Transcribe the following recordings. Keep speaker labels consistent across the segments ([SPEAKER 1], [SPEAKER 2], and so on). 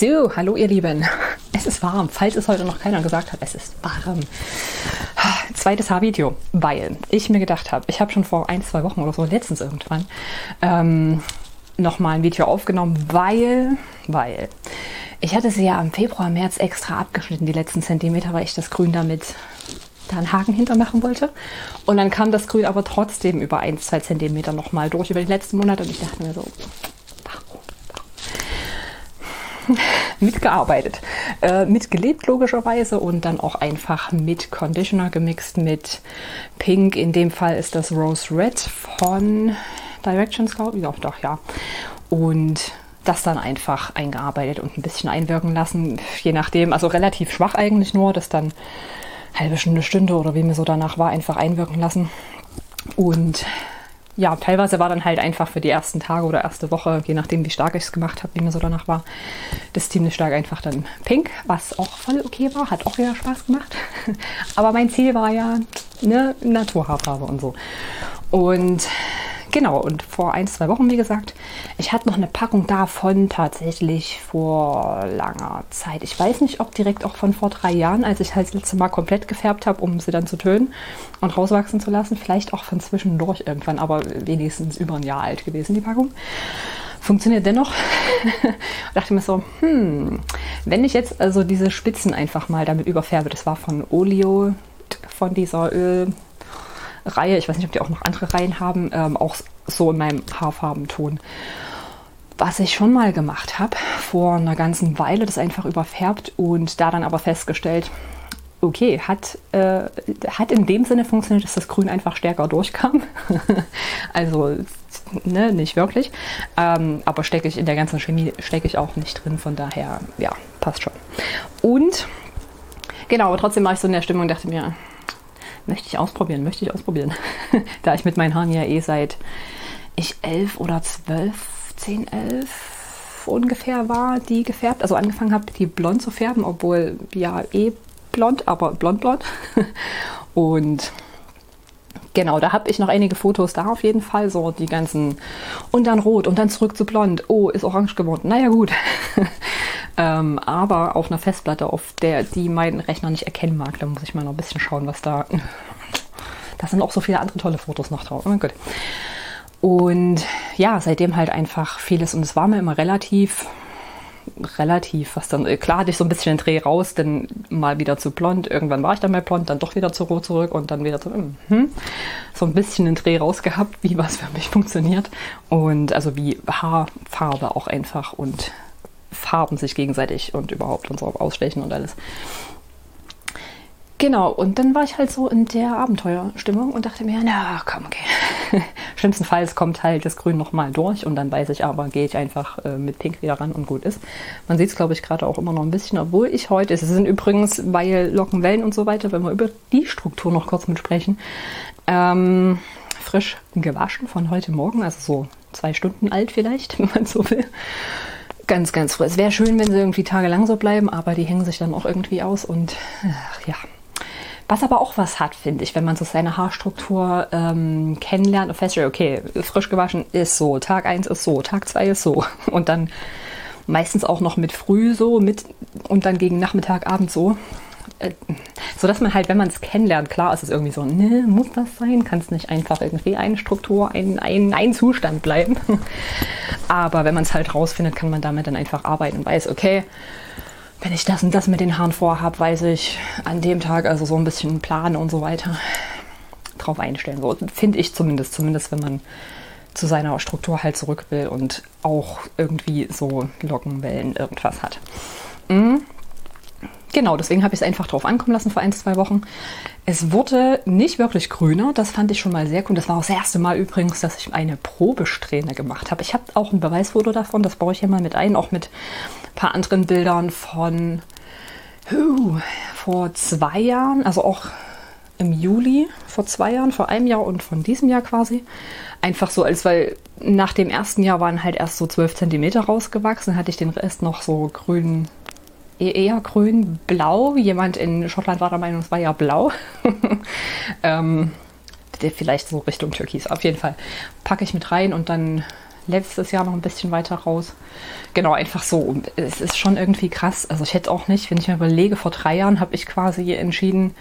[SPEAKER 1] So, hallo ihr Lieben. Es ist warm, falls es heute noch keiner gesagt hat, es ist warm. Zweites Haarvideo, weil ich mir gedacht habe, ich habe schon vor ein, zwei Wochen oder so, letztens irgendwann, ähm, nochmal ein Video aufgenommen, weil, weil ich hatte sie ja im Februar, März extra abgeschnitten, die letzten Zentimeter, weil ich das Grün damit da einen Haken hintermachen wollte. Und dann kam das Grün aber trotzdem über ein, zwei Zentimeter nochmal durch über die letzten Monate und ich dachte mir so, mitgearbeitet, äh, mitgelebt logischerweise und dann auch einfach mit Conditioner gemixt mit Pink. In dem Fall ist das Rose Red von Directions, glaube ich. Doch, doch, ja. Und das dann einfach eingearbeitet und ein bisschen einwirken lassen, je nachdem. Also relativ schwach eigentlich nur, das dann halbe Stunde, Stunde oder wie mir so danach war, einfach einwirken lassen. Und ja, teilweise war dann halt einfach für die ersten Tage oder erste Woche, je nachdem, wie stark ich es gemacht habe, wie mir so danach war, das ziemlich stark einfach dann pink, was auch voll okay war, hat auch wieder Spaß gemacht. Aber mein Ziel war ja eine Naturhaarfarbe und so. Und Genau, und vor ein, zwei Wochen, wie gesagt, ich hatte noch eine Packung davon tatsächlich vor langer Zeit. Ich weiß nicht, ob direkt auch von vor drei Jahren, als ich halt das letzte Mal komplett gefärbt habe, um sie dann zu tönen und rauswachsen zu lassen. Vielleicht auch von zwischendurch irgendwann, aber wenigstens über ein Jahr alt gewesen, die Packung. Funktioniert dennoch. dachte mir so, hm, wenn ich jetzt also diese Spitzen einfach mal damit überfärbe, das war von Olio, von dieser Öl. Reihe, ich weiß nicht, ob die auch noch andere Reihen haben, ähm, auch so in meinem Haarfarbenton. Was ich schon mal gemacht habe, vor einer ganzen Weile, das einfach überfärbt und da dann aber festgestellt, okay, hat, äh, hat in dem Sinne funktioniert, dass das Grün einfach stärker durchkam. also ne, nicht wirklich. Ähm, aber stecke ich in der ganzen Chemie stecke ich auch nicht drin, von daher, ja, passt schon. Und genau, aber trotzdem war ich so in der Stimmung und dachte mir, möchte ich ausprobieren, möchte ich ausprobieren. da ich mit meinen Haaren ja eh seit ich elf oder zwölf, zehn, elf ungefähr war, die gefärbt, also angefangen habe, die blond zu färben, obwohl ja eh blond, aber blond blond. Und Genau, da habe ich noch einige Fotos da auf jeden Fall, so die ganzen und dann rot und dann zurück zu blond. Oh, ist orange geworden. Naja gut. ähm, aber auf einer Festplatte, auf der die mein Rechner nicht erkennen mag, da muss ich mal noch ein bisschen schauen, was da. Da sind auch so viele andere tolle Fotos noch drauf. Oh gut. Und ja, seitdem halt einfach vieles und es war mir immer relativ relativ, was dann, äh, klar hatte ich so ein bisschen den Dreh raus, denn mal wieder zu blond, irgendwann war ich dann mal blond, dann doch wieder zu rot zurück und dann wieder zu, hm, so ein bisschen den Dreh raus gehabt, wie was für mich funktioniert und also wie Haarfarbe auch einfach und Farben sich gegenseitig und überhaupt und so ausstechen und alles. Genau, und dann war ich halt so in der Abenteuerstimmung und dachte mir, na komm, okay. Schlimmstenfalls kommt halt das Grün nochmal durch und dann weiß ich aber, gehe ich einfach äh, mit Pink wieder ran und gut ist. Man sieht es, glaube ich, gerade auch immer noch ein bisschen, obwohl ich heute, es sind übrigens, weil Lockenwellen und so weiter, wenn wir über die Struktur noch kurz mitsprechen, ähm, frisch gewaschen von heute Morgen, also so zwei Stunden alt vielleicht, wenn man so will. Ganz, ganz frisch. Es wäre schön, wenn sie irgendwie tagelang so bleiben, aber die hängen sich dann auch irgendwie aus und ach, ja, was aber auch was hat, finde ich, wenn man so seine Haarstruktur ähm, kennenlernt und feststellt, okay, frisch gewaschen ist so, Tag 1 ist so, Tag 2 ist so. Und dann meistens auch noch mit früh so, mit und dann gegen Nachmittag, Abend so. Äh, so dass man halt, wenn man es kennenlernt, klar ist es irgendwie so, ne, muss das sein? Kann es nicht einfach irgendwie eine Struktur, ein, ein, ein Zustand bleiben? Aber wenn man es halt rausfindet, kann man damit dann einfach arbeiten und weiß, okay, wenn ich das und das mit den Haaren vorhabe, weiß ich an dem Tag also so ein bisschen Plan und so weiter drauf einstellen. So finde ich zumindest, zumindest wenn man zu seiner Struktur halt zurück will und auch irgendwie so Lockenwellen irgendwas hat. Mhm. Genau, deswegen habe ich es einfach drauf ankommen lassen vor ein, zwei Wochen. Es wurde nicht wirklich grüner, das fand ich schon mal sehr cool. Das war auch das erste Mal übrigens, dass ich eine Probesträhne gemacht habe. Ich habe auch ein Beweisfoto davon, das baue ich hier mal mit ein, auch mit paar anderen Bildern von uh, vor zwei Jahren, also auch im Juli vor zwei Jahren, vor einem Jahr und von diesem Jahr quasi. Einfach so, als weil nach dem ersten Jahr waren halt erst so 12 cm rausgewachsen, hatte ich den Rest noch so grün, eher grün-blau. Jemand in Schottland war der Meinung, es war ja blau. ähm, vielleicht so Richtung Türkis. Auf jeden Fall packe ich mit rein und dann letztes Jahr noch ein bisschen weiter raus. Genau, einfach so. Es ist schon irgendwie krass. Also ich hätte auch nicht, wenn ich mir überlege, vor drei Jahren habe ich quasi entschieden,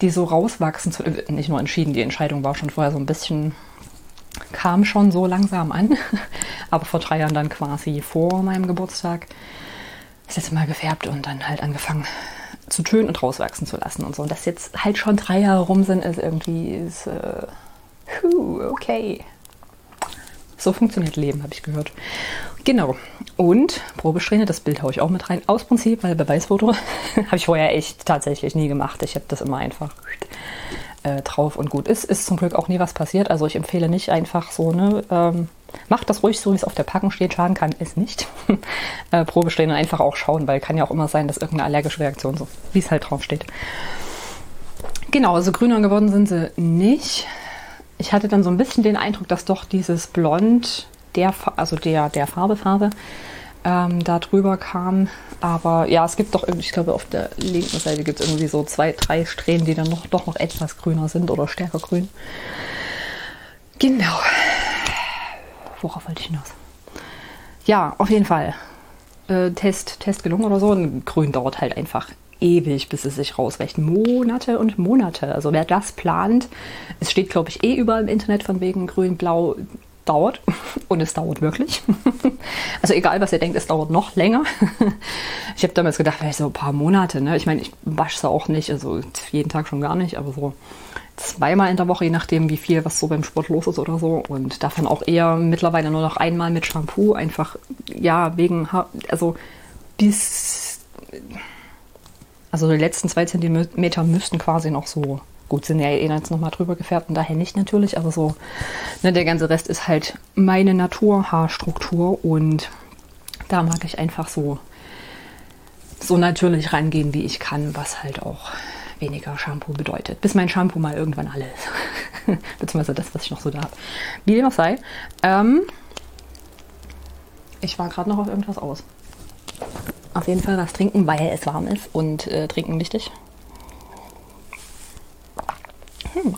[SPEAKER 1] die so rauswachsen zu. Äh, nicht nur entschieden, die Entscheidung war schon vorher so ein bisschen, kam schon so langsam an. Aber vor drei Jahren dann quasi vor meinem Geburtstag ist jetzt mal gefärbt und dann halt angefangen zu tönen und rauswachsen zu lassen und so. Und dass jetzt halt schon drei Jahre rum sind, ist irgendwie, ist, äh, okay. So funktioniert Leben, habe ich gehört. Genau. Und Probesträhne, das Bild haue ich auch mit rein. Aus Prinzip, weil Beweisfoto habe ich vorher echt tatsächlich nie gemacht. Ich habe das immer einfach äh, drauf und gut ist. Ist zum Glück auch nie was passiert. Also ich empfehle nicht einfach so, ne, ähm, macht das ruhig so, wie es auf der Packung steht. Schaden kann es nicht. äh, Probesträhne einfach auch schauen, weil kann ja auch immer sein, dass irgendeine allergische Reaktion so, wie es halt drauf steht. Genau, also grüner geworden sind sie nicht ich hatte dann so ein bisschen den Eindruck, dass doch dieses Blond der, also der, der Farbe, Farbe ähm, da drüber kam. Aber ja, es gibt doch irgendwie, ich glaube, auf der linken Seite gibt es irgendwie so zwei, drei Strähnen, die dann noch, doch noch etwas grüner sind oder stärker grün. Genau. Worauf wollte ich hinaus? Ja, auf jeden Fall. Äh, Test, Test gelungen oder so. Und grün dauert halt einfach ewig, bis es sich rausrechnet. Monate und Monate. Also wer das plant, es steht, glaube ich, eh überall im Internet von wegen grün, blau, dauert. Und es dauert wirklich. Also egal, was ihr denkt, es dauert noch länger. Ich habe damals gedacht, vielleicht so ein paar Monate. Ne? Ich meine, ich wasche es auch nicht, also jeden Tag schon gar nicht, aber so zweimal in der Woche, je nachdem, wie viel was so beim Sport los ist oder so. Und davon auch eher mittlerweile nur noch einmal mit Shampoo. Einfach, ja, wegen, also bis also die letzten zwei Zentimeter müssten quasi noch so gut sind ja eh jetzt nochmal drüber gefärbt und daher nicht natürlich, aber so, ne, der ganze Rest ist halt meine Naturhaarstruktur und da mag ich einfach so, so natürlich rangehen, wie ich kann, was halt auch weniger Shampoo bedeutet. Bis mein Shampoo mal irgendwann alle ist. Beziehungsweise das, was ich noch so da habe. Wie dem auch sei. Ähm, ich war gerade noch auf irgendwas aus auf jeden Fall was trinken, weil es warm ist und äh, trinken wichtig. Hm.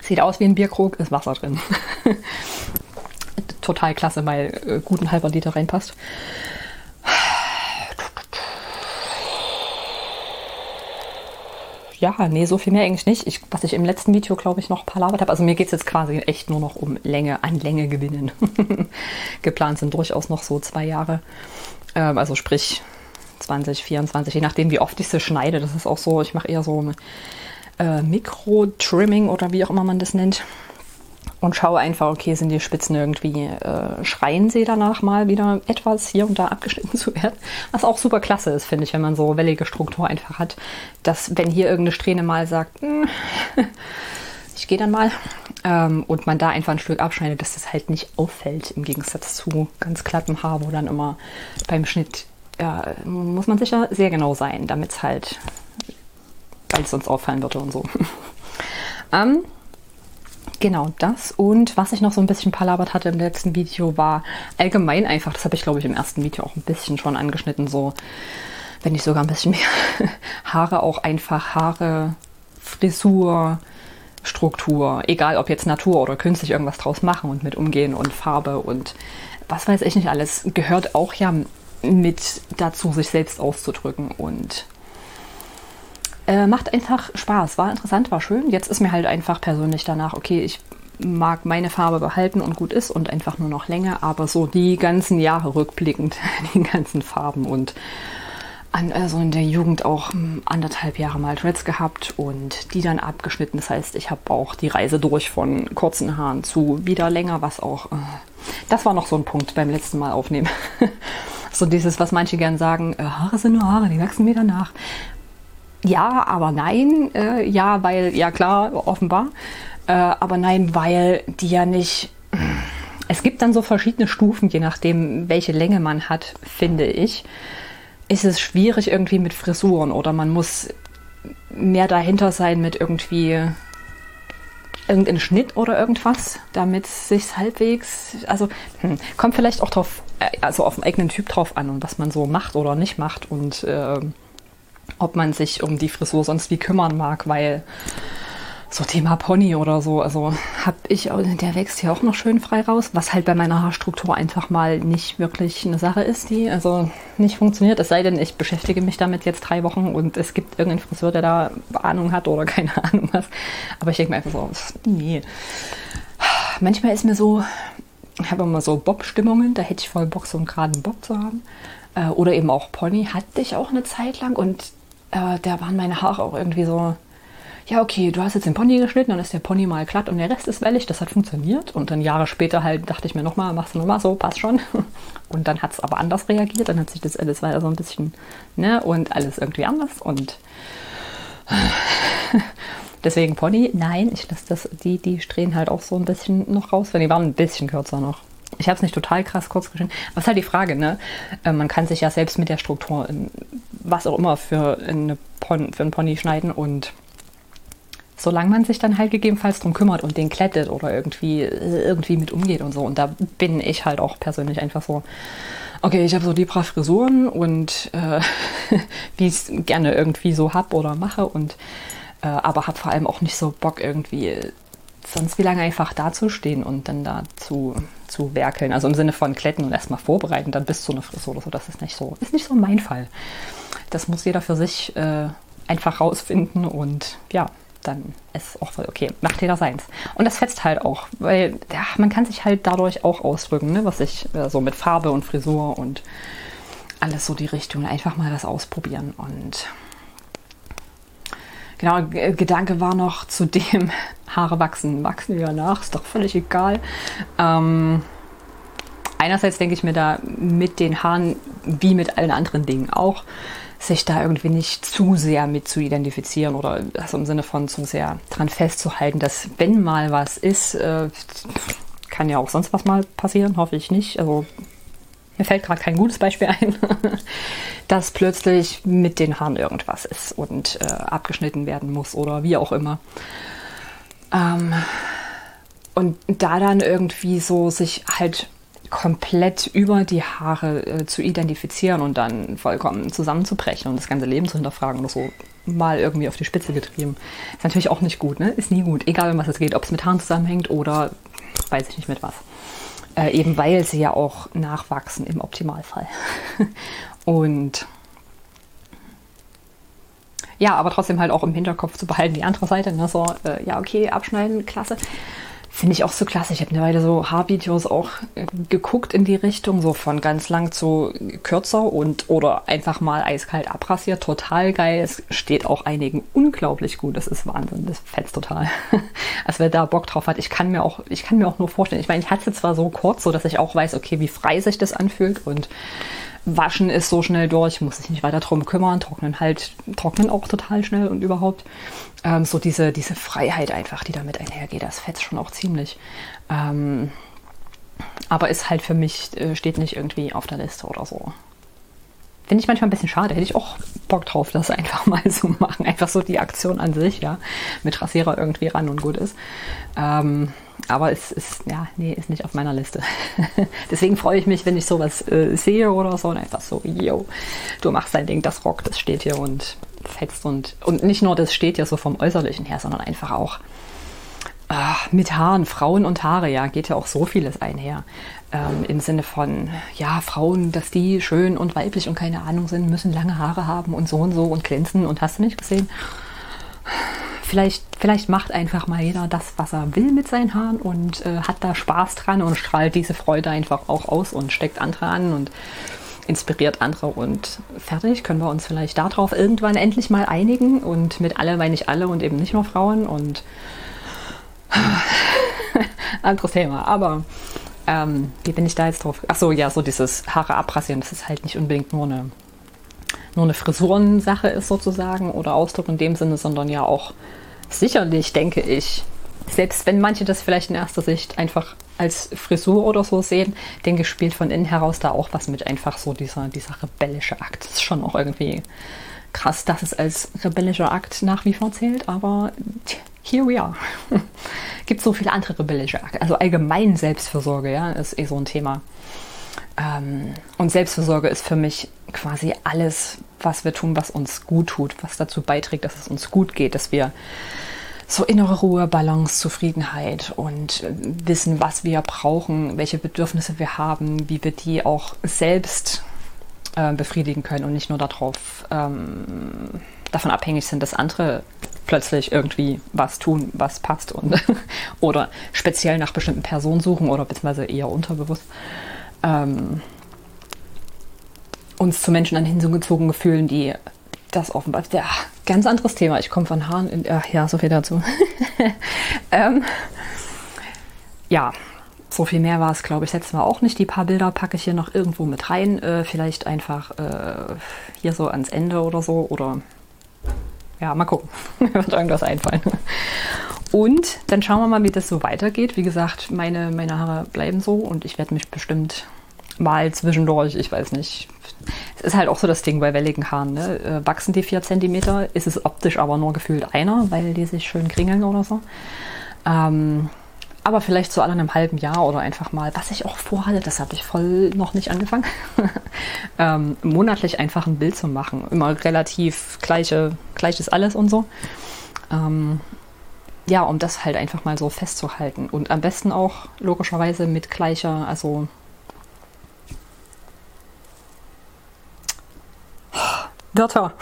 [SPEAKER 1] Sieht aus wie ein Bierkrug, ist Wasser drin. Total klasse, weil äh, gut ein halber Liter reinpasst. Ja, nee, so viel mehr eigentlich nicht. Ich, was ich im letzten Video, glaube ich, noch palabert habe. Also mir geht es jetzt quasi echt nur noch um Länge, an Länge gewinnen. Geplant sind durchaus noch so zwei Jahre. Ähm, also sprich 2024, je nachdem, wie oft ich sie schneide. Das ist auch so, ich mache eher so äh, Mikro-Trimming oder wie auch immer man das nennt und schaue einfach, okay, sind die Spitzen irgendwie, äh, schreien sie danach mal wieder etwas hier und da abgeschnitten zu werden. Was auch super klasse ist, finde ich, wenn man so wellige Struktur einfach hat, dass wenn hier irgendeine Strähne mal sagt, hm, ich gehe dann mal, ähm, und man da einfach ein Stück abschneidet, dass das halt nicht auffällt, im Gegensatz zu ganz glattem Haar, wo dann immer beim Schnitt ja, muss man sicher sehr genau sein, damit es halt, weil es sonst auffallen würde und so. ähm, Genau das. Und was ich noch so ein bisschen palabert hatte im letzten Video, war allgemein einfach, das habe ich glaube ich im ersten Video auch ein bisschen schon angeschnitten, so, wenn nicht sogar ein bisschen mehr, Haare auch einfach, Haare, Frisur, Struktur, egal ob jetzt Natur oder künstlich irgendwas draus machen und mit umgehen und Farbe und was weiß ich nicht alles, gehört auch ja mit dazu, sich selbst auszudrücken und äh, macht einfach Spaß, war interessant, war schön. Jetzt ist mir halt einfach persönlich danach, okay, ich mag meine Farbe behalten und gut ist und einfach nur noch länger, aber so die ganzen Jahre rückblickend, die ganzen Farben und an, also in der Jugend auch hm, anderthalb Jahre mal Dreads gehabt und die dann abgeschnitten. Das heißt, ich habe auch die Reise durch von kurzen Haaren zu wieder länger, was auch, äh, das war noch so ein Punkt beim letzten Mal aufnehmen. so dieses, was manche gern sagen, äh, Haare sind nur Haare, die wachsen wieder nach. Ja, aber nein. Äh, ja, weil, ja klar, offenbar. Äh, aber nein, weil die ja nicht. Es gibt dann so verschiedene Stufen, je nachdem, welche Länge man hat, finde ich. Ist es schwierig irgendwie mit Frisuren oder man muss mehr dahinter sein mit irgendwie irgendein Schnitt oder irgendwas, damit es sich halbwegs, also hm, kommt vielleicht auch drauf, äh, also auf den eigenen Typ drauf an und was man so macht oder nicht macht und äh, ob man sich um die Frisur sonst wie kümmern mag, weil so Thema Pony oder so. Also habe ich, der wächst hier auch noch schön frei raus, was halt bei meiner Haarstruktur einfach mal nicht wirklich eine Sache ist, die also nicht funktioniert. Es sei denn, ich beschäftige mich damit jetzt drei Wochen und es gibt irgendeinen Friseur, der da Ahnung hat oder keine Ahnung was. Aber ich denke mir einfach so, nee. Manchmal ist mir so, ich habe immer so Bob-Stimmungen, da hätte ich voll Bock, so einen geraden Bob zu haben. Äh, oder eben auch Pony hatte ich auch eine Zeit lang und äh, da waren meine Haare auch irgendwie so ja, okay, du hast jetzt den Pony geschnitten, dann ist der Pony mal glatt und der Rest ist wellig, das hat funktioniert. Und dann Jahre später halt dachte ich mir nochmal, machst du nochmal so, passt schon. Und dann hat es aber anders reagiert, dann hat sich das alles weiter so ein bisschen, ne, und alles irgendwie anders. Und deswegen Pony, nein, ich lasse das, die, die strähnen halt auch so ein bisschen noch raus, wenn die waren ein bisschen kürzer noch. Ich habe es nicht total krass kurz geschnitten. Was ist halt die Frage, ne? Äh, man kann sich ja selbst mit der Struktur in, was auch immer für, eine Pon für einen Pony schneiden und solange man sich dann halt gegebenenfalls drum kümmert und den klettet oder irgendwie, irgendwie mit umgeht und so. Und da bin ich halt auch persönlich einfach so, okay, ich habe so die paar Frisuren und äh, wie ich es gerne irgendwie so hab oder mache und äh, aber habe vor allem auch nicht so Bock irgendwie sonst wie lange einfach dazustehen und dann da zu, werkeln. Also im Sinne von kletten und erstmal vorbereiten, dann bis zu einer Frisur oder so. Das ist nicht so, ist nicht so mein Fall. Das muss jeder für sich äh, einfach rausfinden und ja, dann ist auch voll okay. Macht jeder seins. Und das fetzt halt auch, weil ja, man kann sich halt dadurch auch ausdrücken, ne? was ich äh, so mit Farbe und Frisur und alles so die Richtung. Einfach mal was ausprobieren. Und genau, G Gedanke war noch zu dem, Haare wachsen, wachsen wieder nach, ist doch völlig egal. Ähm, einerseits denke ich mir da mit den Haaren, wie mit allen anderen Dingen auch, sich da irgendwie nicht zu sehr mit zu identifizieren oder also im Sinne von zu sehr dran festzuhalten, dass wenn mal was ist, äh, kann ja auch sonst was mal passieren, hoffe ich nicht. Also mir fällt gerade kein gutes Beispiel ein, dass plötzlich mit den Haaren irgendwas ist und äh, abgeschnitten werden muss oder wie auch immer. Ähm, und da dann irgendwie so sich halt komplett über die Haare äh, zu identifizieren und dann vollkommen zusammenzubrechen und das ganze Leben zu hinterfragen oder so mal irgendwie auf die Spitze getrieben. Ist natürlich auch nicht gut, ne? Ist nie gut. Egal, um was es geht, ob es mit Haaren zusammenhängt oder weiß ich nicht mit was. Äh, eben weil sie ja auch nachwachsen im Optimalfall. und ja, aber trotzdem halt auch im Hinterkopf zu behalten, die andere Seite, ne? so, äh, ja, okay, abschneiden, klasse. Finde ich auch so klasse. Ich habe eine Weile so Haarvideos auch äh, geguckt in die Richtung, so von ganz lang zu kürzer und oder einfach mal eiskalt abrasiert. Total geil. Es steht auch einigen unglaublich gut. Das ist Wahnsinn. Das fetzt total. also wer da Bock drauf hat, ich kann mir auch, ich kann mir auch nur vorstellen. Ich meine, ich hatte zwar so kurz, so dass ich auch weiß, okay, wie frei sich das anfühlt und Waschen ist so schnell durch, muss sich nicht weiter drum kümmern, trocknen halt, trocknen auch total schnell und überhaupt. Ähm, so diese, diese Freiheit einfach, die damit einhergeht, das fetzt schon auch ziemlich. Ähm, aber ist halt für mich, äh, steht nicht irgendwie auf der Liste oder so. Finde ich manchmal ein bisschen schade. Hätte ich auch Bock drauf, das einfach mal so machen. Einfach so die Aktion an sich, ja. Mit Rasierer irgendwie ran und gut ist. Ähm, aber es ist, ja, nee, ist nicht auf meiner Liste. Deswegen freue ich mich, wenn ich sowas äh, sehe oder so und einfach so, yo, du machst dein Ding, das rockt, das steht hier und fetzt und, und nicht nur das steht ja so vom Äußerlichen her, sondern einfach auch ach, mit Haaren, Frauen und Haare, ja, geht ja auch so vieles einher. Ähm, Im Sinne von, ja, Frauen, dass die schön und weiblich und keine Ahnung sind, müssen lange Haare haben und so und so und glänzen und hast du nicht gesehen? Vielleicht, vielleicht macht einfach mal jeder das, was er will mit seinen Haaren und äh, hat da Spaß dran und strahlt diese Freude einfach auch aus und steckt andere an und inspiriert andere und fertig. Können wir uns vielleicht darauf irgendwann endlich mal einigen und mit alle meine ich alle und eben nicht nur Frauen und anderes Thema. Aber ähm, wie bin ich da jetzt drauf? Achso, ja, so dieses Haare abrasieren, das ist halt nicht unbedingt nur eine nur eine Frisurensache ist sozusagen oder Ausdruck in dem Sinne, sondern ja auch sicherlich, denke ich, selbst wenn manche das vielleicht in erster Sicht einfach als Frisur oder so sehen, denke ich, spielt von innen heraus da auch was mit. Einfach so dieser, dieser rebellische Akt. Das ist schon auch irgendwie krass, dass es als rebellischer Akt nach wie vor zählt, aber here we are. Gibt so viele andere rebellische Akte. Also allgemein Selbstfürsorge, ja, ist eh so ein Thema. Ähm, und Selbstfürsorge ist für mich quasi alles, was wir tun, was uns gut tut, was dazu beiträgt, dass es uns gut geht, dass wir so innere Ruhe, Balance, Zufriedenheit und äh, wissen, was wir brauchen, welche Bedürfnisse wir haben, wie wir die auch selbst äh, befriedigen können und nicht nur darauf ähm, davon abhängig sind, dass andere plötzlich irgendwie was tun, was passt und oder speziell nach bestimmten Personen suchen oder beziehungsweise eher unterbewusst. Ähm, uns zu Menschen dann hingezogen fühlen, die das offenbar. Ja, ganz anderes Thema. Ich komme von Haaren in. Ach ja, so viel dazu. ähm, ja, so viel mehr war es, glaube ich, letztes Mal auch nicht. Die paar Bilder packe ich hier noch irgendwo mit rein. Äh, vielleicht einfach äh, hier so ans Ende oder so. Oder ja, mal gucken. Mir wird irgendwas einfallen. Und dann schauen wir mal, wie das so weitergeht. Wie gesagt, meine, meine Haare bleiben so und ich werde mich bestimmt mal zwischendurch, ich weiß nicht. Es ist halt auch so das Ding bei welligen Haaren. Ne? Äh, wachsen die 4 cm, ist es optisch aber nur gefühlt einer, weil die sich schön kringeln oder so. Ähm, aber vielleicht so alle einem halben Jahr oder einfach mal, was ich auch vorhatte, das habe ich voll noch nicht angefangen, ähm, monatlich einfach ein Bild zu machen. Immer relativ gleiche, gleiches alles und so. Ähm, ja, um das halt einfach mal so festzuhalten. Und am besten auch logischerweise mit gleicher, also Wörter.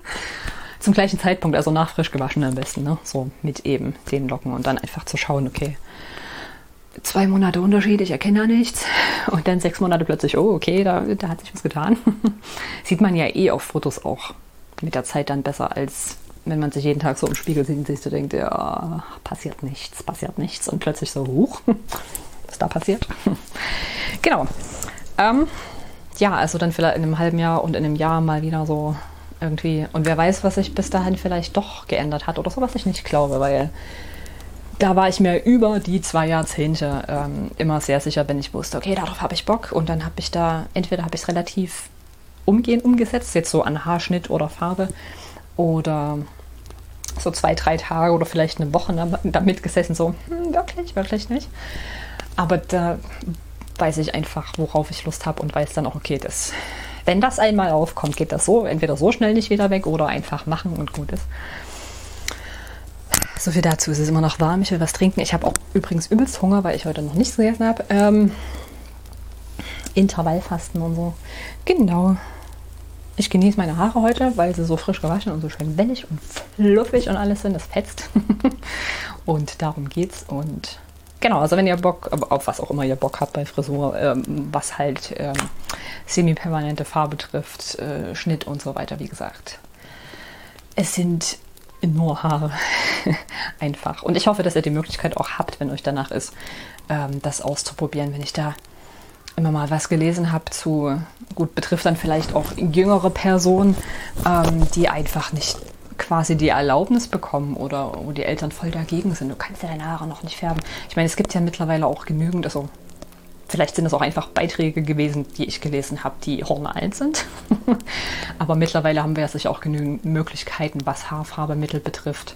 [SPEAKER 1] Zum gleichen Zeitpunkt, also nach frisch gewaschen am besten, ne? So mit eben den Locken und dann einfach zu schauen, okay, zwei Monate Unterschied, ich erkenne ja nichts. Und dann sechs Monate plötzlich, oh, okay, da, da hat sich was getan. Sieht man ja eh auf Fotos auch mit der Zeit dann besser, als wenn man sich jeden Tag so im Spiegel sieht und sich so denkt, ja, passiert nichts, passiert nichts. Und plötzlich so, huch, was da passiert. genau. Ähm, ja, also dann vielleicht in einem halben Jahr und in einem Jahr mal wieder so irgendwie. Und wer weiß, was sich bis dahin vielleicht doch geändert hat oder so, was ich nicht glaube, weil da war ich mir über die zwei Jahrzehnte ähm, immer sehr sicher, wenn ich wusste, okay, darauf habe ich Bock. Und dann habe ich da, entweder habe ich es relativ umgehend umgesetzt, jetzt so an Haarschnitt oder Farbe, oder so zwei, drei Tage oder vielleicht eine Woche damit gesessen, so, hm, wirklich, wirklich nicht. Aber da weiß ich einfach, worauf ich Lust habe und weiß dann auch, okay, das, wenn das einmal aufkommt, geht das so, entweder so schnell nicht wieder weg oder einfach machen und gut ist. So viel dazu. Es ist immer noch warm, ich will was trinken. Ich habe auch übrigens übelst Hunger, weil ich heute noch nichts gegessen habe. Ähm, Intervallfasten und so. Genau. Ich genieße meine Haare heute, weil sie so frisch gewaschen und so schön wellig und fluffig und alles sind. Das fetzt. und darum geht's. Und Genau, also wenn ihr Bock, auf was auch immer ihr Bock habt bei Frisur, ähm, was halt ähm, semi-permanente Farbe trifft, äh, Schnitt und so weiter, wie gesagt. Es sind nur Haare. Einfach. Und ich hoffe, dass ihr die Möglichkeit auch habt, wenn euch danach ist, ähm, das auszuprobieren. Wenn ich da immer mal was gelesen habe zu, gut, betrifft dann vielleicht auch jüngere Personen, ähm, die einfach nicht quasi die Erlaubnis bekommen oder wo die Eltern voll dagegen sind. Du kannst ja deine Haare noch nicht färben. Ich meine, es gibt ja mittlerweile auch genügend, also vielleicht sind es auch einfach Beiträge gewesen, die ich gelesen habe, die hormonal sind. Aber mittlerweile haben wir ja sicher auch genügend Möglichkeiten, was Haarfarbemittel betrifft,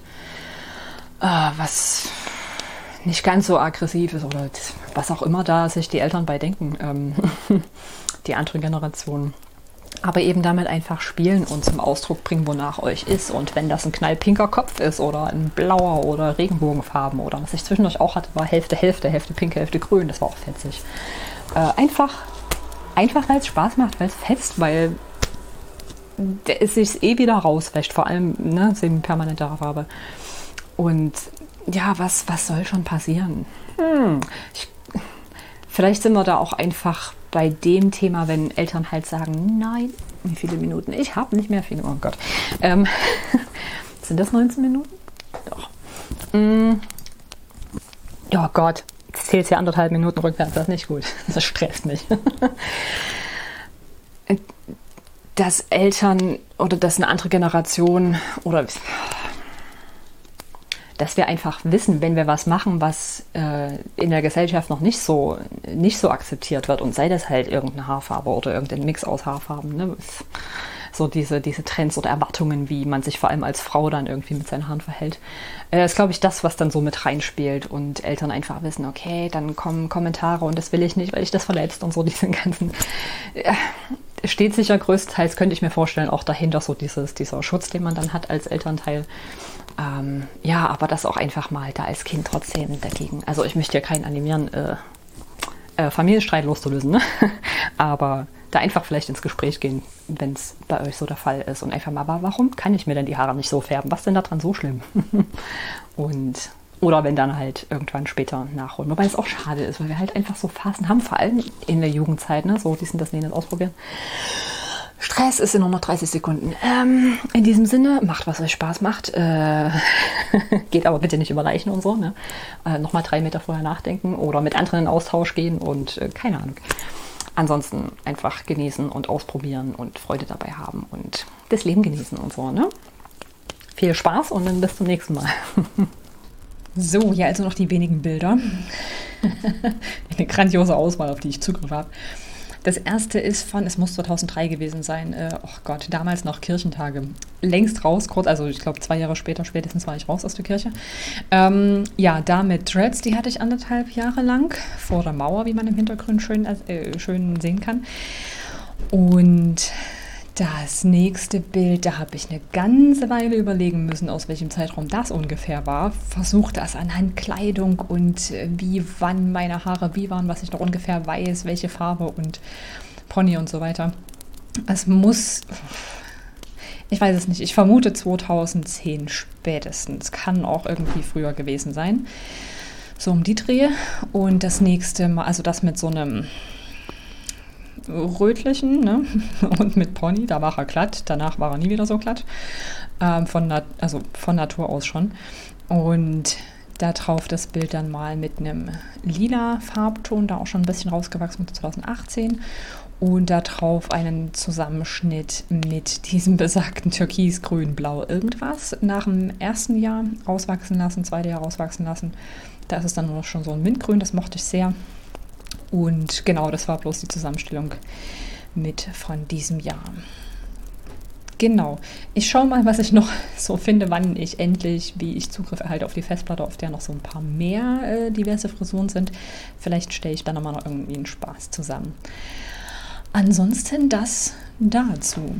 [SPEAKER 1] äh, was nicht ganz so aggressiv ist oder was auch immer da sich die Eltern bei denken, ähm, die andere Generation aber eben damit einfach spielen und zum Ausdruck bringen, wonach euch ist. Und wenn das ein knallpinker Kopf ist oder ein blauer oder Regenbogenfarben oder was ich zwischendurch auch hatte, war Hälfte, Hälfte, Hälfte pink, Hälfte grün. Das war auch fetzig. Äh, einfach, einfach weil es Spaß macht, weil es fetzt, weil es sich eh wieder rauswäscht, vor allem ne, semi-permanente Farbe. Und ja, was, was soll schon passieren? Hm, ich, vielleicht sind wir da auch einfach bei dem Thema, wenn Eltern halt sagen, nein, wie viele Minuten? Ich habe nicht mehr viele. Oh Gott. Ähm, sind das 19 Minuten? Doch. Mm. Oh Gott, jetzt zählt ja anderthalb Minuten rückwärts. Das ist nicht gut. Das stresst mich. dass Eltern oder dass eine andere Generation oder dass wir einfach wissen, wenn wir was machen, was äh, in der Gesellschaft noch nicht so, nicht so akzeptiert wird, und sei das halt irgendeine Haarfarbe oder irgendein Mix aus Haarfarben, ne? so diese, diese Trends oder Erwartungen, wie man sich vor allem als Frau dann irgendwie mit seinen Haaren verhält, äh, ist, glaube ich, das, was dann so mit reinspielt und Eltern einfach wissen, okay, dann kommen Kommentare und das will ich nicht, weil ich das verletzt und so, diesen ganzen. Äh, steht sicher größtenteils, könnte ich mir vorstellen, auch dahinter so dieses, dieser Schutz, den man dann hat als Elternteil. Ähm, ja, aber das auch einfach mal da als Kind trotzdem dagegen. Also ich möchte ja keinen animieren, äh, äh, Familienstreit loszulösen, ne? aber da einfach vielleicht ins Gespräch gehen, wenn es bei euch so der Fall ist und einfach mal, warum kann ich mir denn die Haare nicht so färben? Was ist denn daran so schlimm? und oder wenn dann halt irgendwann später nachholen. Wobei es auch schade ist, weil wir halt einfach so Phasen haben, vor allem in der Jugendzeit, ne? so diesen, das, jenes ausprobieren. Stress ist in nur noch 30 Sekunden. Ähm, in diesem Sinne, macht, was euch Spaß macht. Äh, geht aber bitte nicht über Leichen und so. Ne? Äh, Nochmal drei Meter vorher nachdenken oder mit anderen in Austausch gehen und äh, keine Ahnung. Ansonsten einfach genießen und ausprobieren und Freude dabei haben und das Leben genießen und so. Ne? Viel Spaß und dann bis zum nächsten Mal.
[SPEAKER 2] So, hier also noch die wenigen Bilder. Eine grandiose Auswahl, auf die ich Zugriff habe. Das erste ist von, es muss 2003 gewesen sein, äh, oh Gott, damals noch Kirchentage. Längst raus, kurz, also ich glaube zwei Jahre später, spätestens war ich raus aus der Kirche. Ähm, ja, da mit Dreads, die hatte ich anderthalb Jahre lang, vor der Mauer, wie man im Hintergrund schön, äh, schön sehen kann. Und das nächste Bild, da habe ich eine ganze Weile überlegen müssen, aus welchem Zeitraum das ungefähr war. Versucht das anhand Kleidung und äh, wie, wann meine Haare wie waren, was ich noch ungefähr weiß, welche Farbe und Pony und so weiter. Es muss, ich weiß es nicht, ich vermute 2010 spätestens. Kann auch irgendwie früher gewesen sein. So um die Dreh. Und das nächste Mal, also das mit so einem rötlichen ne? und mit Pony, da war er glatt, danach war er nie wieder so glatt, ähm, von, also von Natur aus schon. Und da drauf das Bild dann mal mit einem lila Farbton, da auch schon ein bisschen rausgewachsen mit 2018. Und da drauf einen Zusammenschnitt mit diesem besagten Türkis, Grün, Blau, irgendwas. Nach dem ersten Jahr auswachsen lassen, zweite Jahr auswachsen lassen. Da ist es dann nur noch schon so ein Mintgrün, das mochte ich sehr. Und genau, das war bloß die Zusammenstellung mit von diesem Jahr. Genau. Ich schaue mal, was ich noch so finde, wann ich endlich, wie ich Zugriff erhalte auf die Festplatte, auf der noch so ein paar mehr äh, diverse Frisuren sind. Vielleicht stelle ich dann nochmal noch irgendwie einen Spaß zusammen. Ansonsten das dazu.